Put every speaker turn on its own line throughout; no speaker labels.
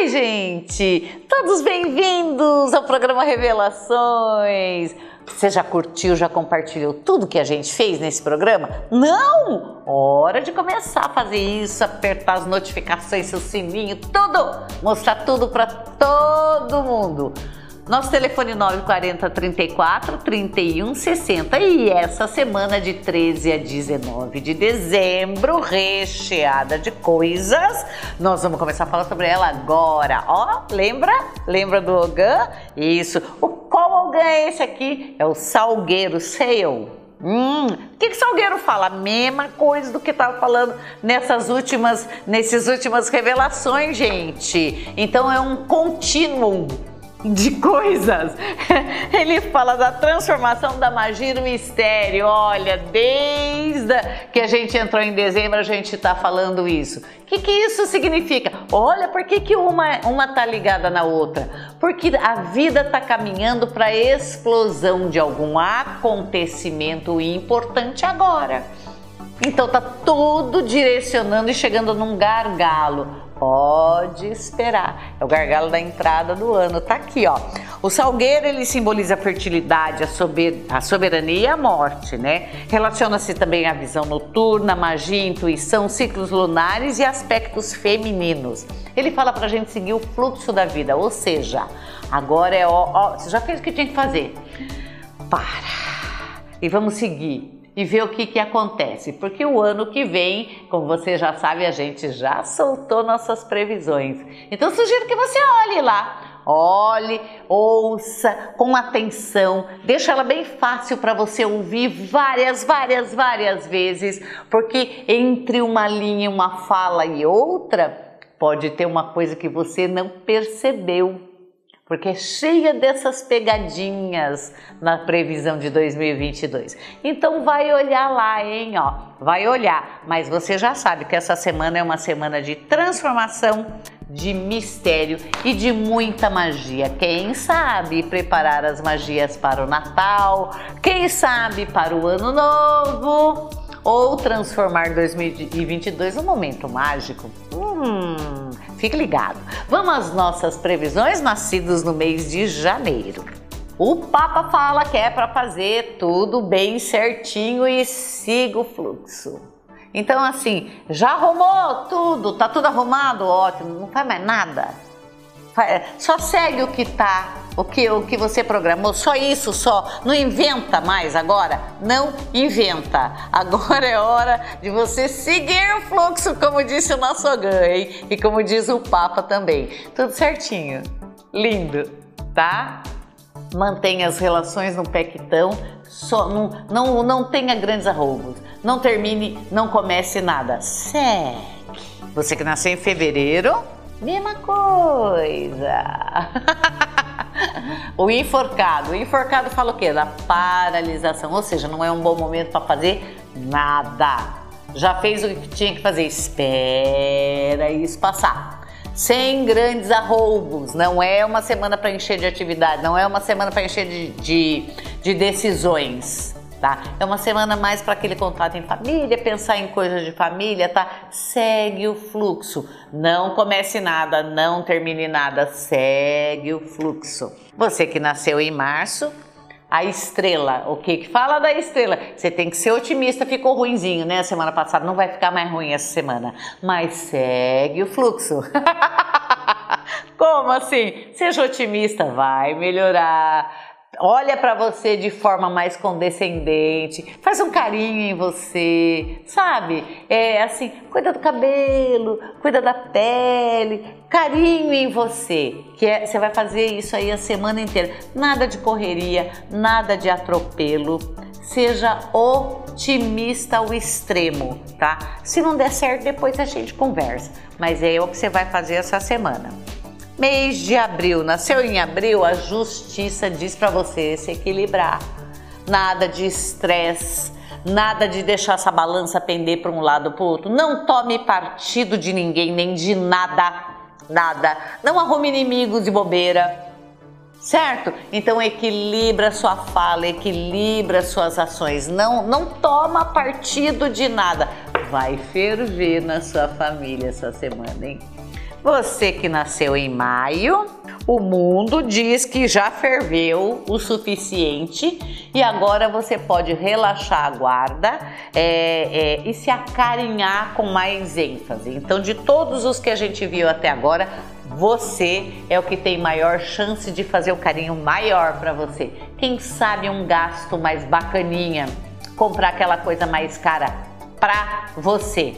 Oi, gente! Todos bem-vindos ao programa Revelações! Você já curtiu, já compartilhou tudo que a gente fez nesse programa? Não! Hora de começar a fazer isso, apertar as notificações, seu sininho, tudo! Mostrar tudo para todo mundo! Nosso telefone 940 34 31 60 e essa semana de 13 a 19 de dezembro, recheada de coisas. Nós vamos começar a falar sobre ela agora. Ó, lembra? Lembra do Ogan? Isso. O qual Ogan é esse aqui? É o Salgueiro Sale. Hum, o que, que Salgueiro fala? A mesma coisa do que estava falando nessas últimas, nessas últimas revelações, gente. Então é um contínuo de coisas. Ele fala da transformação da magia no mistério. Olha, desde que a gente entrou em dezembro, a gente está falando isso. O que, que isso significa? Olha, por que, que uma, uma tá ligada na outra? Porque a vida está caminhando para a explosão de algum acontecimento importante agora. Então tá tudo direcionando e chegando num gargalo. Pode esperar. É o gargalo da entrada do ano. Tá aqui, ó. O salgueiro ele simboliza a fertilidade, a, sober a soberania e a morte, né? Relaciona-se também à visão noturna, magia, intuição, ciclos lunares e aspectos femininos. Ele fala pra gente seguir o fluxo da vida, ou seja, agora é ó, ó você já fez o que tinha que fazer. Para. E vamos seguir e ver o que, que acontece, porque o ano que vem, como você já sabe, a gente já soltou nossas previsões. Então sugiro que você olhe lá. Olhe, ouça com atenção, deixa ela bem fácil para você ouvir várias, várias, várias vezes, porque entre uma linha, uma fala e outra, pode ter uma coisa que você não percebeu porque é cheia dessas pegadinhas na previsão de 2022. Então vai olhar lá, hein, ó, vai olhar. Mas você já sabe que essa semana é uma semana de transformação, de mistério e de muita magia. Quem sabe preparar as magias para o Natal? Quem sabe para o Ano Novo? Ou transformar 2022 num momento mágico? Hum, Fique ligado. Vamos às nossas previsões nascidos no mês de janeiro. O Papa fala que é para fazer tudo bem certinho e siga o fluxo. Então, assim, já arrumou tudo, tá tudo arrumado, ótimo, não faz mais nada. Só segue o que tá o que, o que você programou, só isso, só. Não inventa mais agora, não inventa. Agora é hora de você seguir o fluxo, como disse o nosso Ogan, hein? E como diz o Papa também. Tudo certinho, lindo, tá? Mantenha as relações no pequitão, só, não, não, não tenha grandes arroubos, não termine, não comece nada. Segue. Você que nasceu em fevereiro, mesma coisa. o enforcado. O enforcado fala o quê? Da paralisação, ou seja, não é um bom momento para fazer nada. Já fez o que tinha que fazer, espera isso passar. Sem grandes arroubos, não é uma semana para encher de atividade, não é uma semana para encher de, de, de decisões tá? É uma semana mais para aquele contato em família, pensar em coisas de família, tá? Segue o fluxo. Não comece nada, não termine nada, segue o fluxo. Você que nasceu em março, a estrela, o que que fala da estrela? Você tem que ser otimista, ficou ruinzinho, né? Semana passada não vai ficar mais ruim essa semana, mas segue o fluxo. Como assim? Seja otimista, vai melhorar olha para você de forma mais condescendente, faz um carinho em você, sabe? É assim, cuida do cabelo, cuida da pele, carinho em você, que é, você vai fazer isso aí a semana inteira. Nada de correria, nada de atropelo. Seja otimista ao extremo, tá? Se não der certo, depois a gente conversa. Mas é o que você vai fazer essa semana. Mês de abril, nasceu em abril, a justiça diz para você se equilibrar. Nada de estresse, nada de deixar essa balança pender para um lado ou para o outro. Não tome partido de ninguém, nem de nada, nada. Não arrume inimigos de bobeira. Certo? Então equilibra sua fala, equilibra suas ações. Não, não toma partido de nada. Vai ferver na sua família essa semana, hein? Você que nasceu em maio, o mundo diz que já ferveu o suficiente e agora você pode relaxar a guarda é, é, e se acarinhar com mais ênfase. Então, de todos os que a gente viu até agora, você é o que tem maior chance de fazer o carinho maior para você. Quem sabe um gasto mais bacaninha, comprar aquela coisa mais cara para você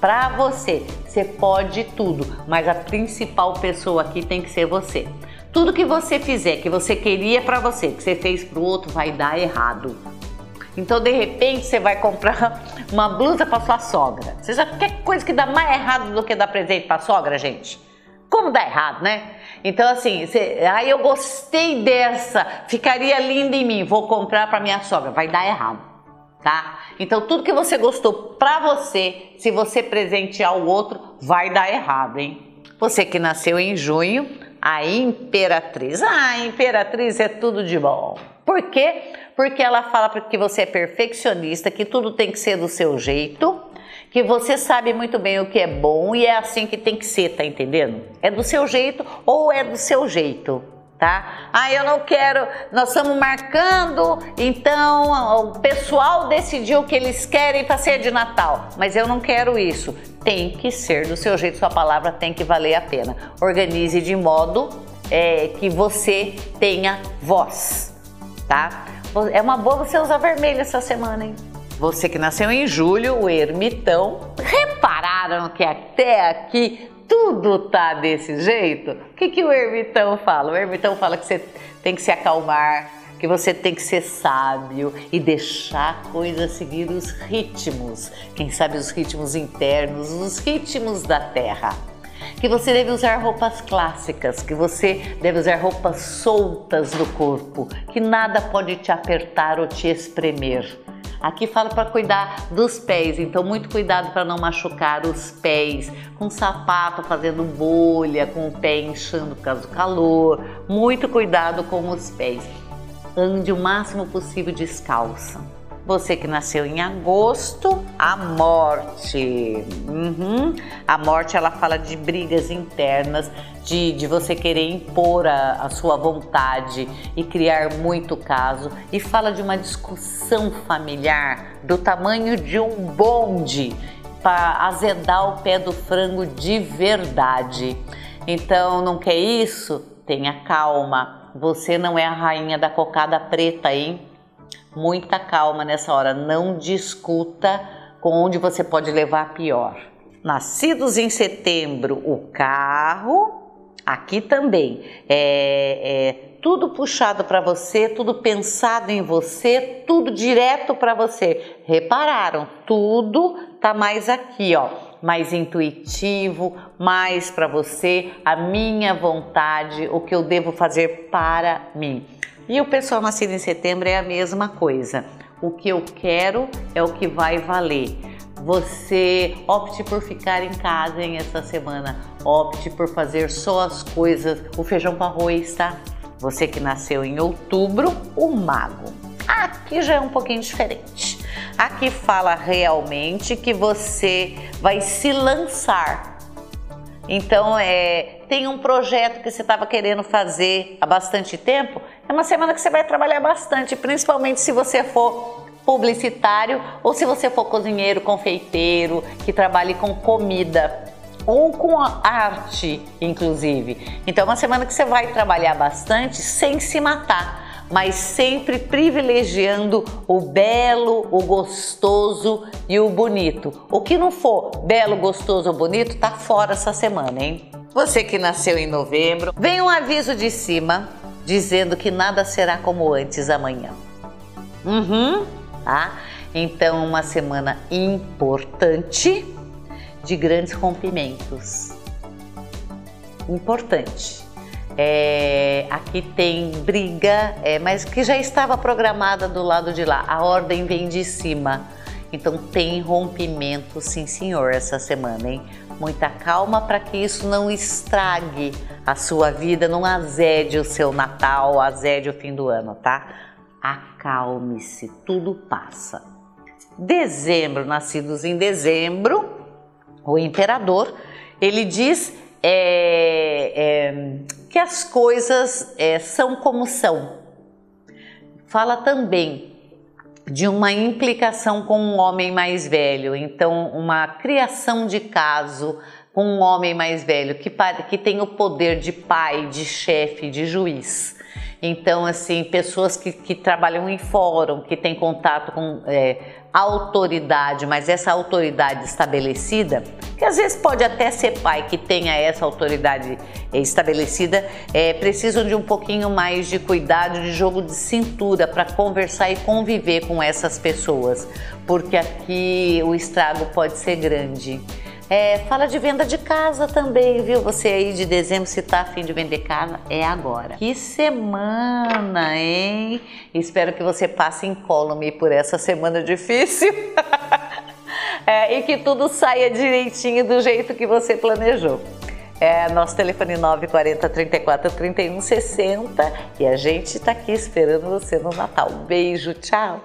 para você. Você pode tudo, mas a principal pessoa aqui tem que ser você. Tudo que você fizer, que você queria para você, que você fez para o outro, vai dar errado. Então, de repente, você vai comprar uma blusa para sua sogra. Você já quer coisa que dá mais errado do que dar presente para sogra, gente? Como dá errado, né? Então, assim, você, aí eu gostei dessa, ficaria linda em mim, vou comprar para minha sogra. Vai dar errado tá? Então tudo que você gostou para você, se você presentear o outro, vai dar errado, hein? Você que nasceu em junho, a imperatriz. Ah, a imperatriz é tudo de bom. Por quê? Porque ela fala que você é perfeccionista, que tudo tem que ser do seu jeito, que você sabe muito bem o que é bom e é assim que tem que ser, tá entendendo? É do seu jeito ou é do seu jeito tá? Ah, eu não quero, nós estamos marcando, então o pessoal decidiu que eles querem para ser de Natal, mas eu não quero isso. Tem que ser do seu jeito, sua palavra tem que valer a pena. Organize de modo é, que você tenha voz, tá? É uma boa você usar vermelho essa semana, hein? Você que nasceu em julho, o ermitão, repararam que até aqui tudo tá desse jeito? O que, que o ermitão fala? O ermitão fala que você tem que se acalmar, que você tem que ser sábio e deixar a coisa seguir os ritmos. Quem sabe os ritmos internos, os ritmos da terra. Que você deve usar roupas clássicas, que você deve usar roupas soltas no corpo, que nada pode te apertar ou te espremer Aqui falo para cuidar dos pés, então muito cuidado para não machucar os pés, com sapato fazendo bolha, com o pé inchando por causa do calor. Muito cuidado com os pés. Ande o máximo possível descalça. Você que nasceu em agosto, a morte. Uhum. A morte ela fala de brigas internas, de, de você querer impor a, a sua vontade e criar muito caso. E fala de uma discussão familiar do tamanho de um bonde para azedar o pé do frango de verdade. Então, não quer isso? Tenha calma. Você não é a rainha da cocada preta, hein? Muita calma nessa hora, não discuta com onde você pode levar pior. Nascidos em setembro, o carro, aqui também, é, é tudo puxado para você, tudo pensado em você, tudo direto para você. Repararam? Tudo tá mais aqui, ó, mais intuitivo, mais para você, a minha vontade, o que eu devo fazer para mim. E o pessoal nascido em setembro é a mesma coisa. O que eu quero é o que vai valer. Você opte por ficar em casa em essa semana, opte por fazer só as coisas, o feijão com arroz, tá? Você que nasceu em outubro, o mago. Aqui já é um pouquinho diferente. Aqui fala realmente que você vai se lançar então, é, tem um projeto que você estava querendo fazer há bastante tempo, é uma semana que você vai trabalhar bastante, principalmente se você for publicitário ou se você for cozinheiro, confeiteiro, que trabalhe com comida ou com arte, inclusive. Então, é uma semana que você vai trabalhar bastante sem se matar mas sempre privilegiando o belo, o gostoso e o bonito. O que não for belo, gostoso ou bonito tá fora essa semana, hein? Você que nasceu em novembro, vem um aviso de cima dizendo que nada será como antes amanhã. Uhum, tá? Então, uma semana importante de grandes rompimentos. Importante é, aqui tem briga, é, mas que já estava programada do lado de lá. A ordem vem de cima. Então tem rompimento, sim senhor, essa semana, hein? Muita calma para que isso não estrague a sua vida, não azede o seu Natal, azede o fim do ano, tá? Acalme-se, tudo passa. Dezembro, nascidos em dezembro, o imperador, ele diz é, é, que as coisas é, são como são. Fala também de uma implicação com um homem mais velho, então uma criação de caso com um homem mais velho que, que tem o poder de pai, de chefe, de juiz. Então, assim, pessoas que, que trabalham em fórum, que têm contato com é, autoridade, mas essa autoridade estabelecida, que às vezes pode até ser pai que tenha essa autoridade estabelecida, é, precisam de um pouquinho mais de cuidado, de jogo de cintura para conversar e conviver com essas pessoas, porque aqui o estrago pode ser grande. É, fala de venda de casa também, viu? Você aí de dezembro, se tá afim de vender casa, é agora. Que semana, hein? Espero que você passe incólume por essa semana difícil. é, e que tudo saia direitinho do jeito que você planejou. É nosso telefone 940 34 31 60 e a gente tá aqui esperando você no Natal. Beijo, tchau!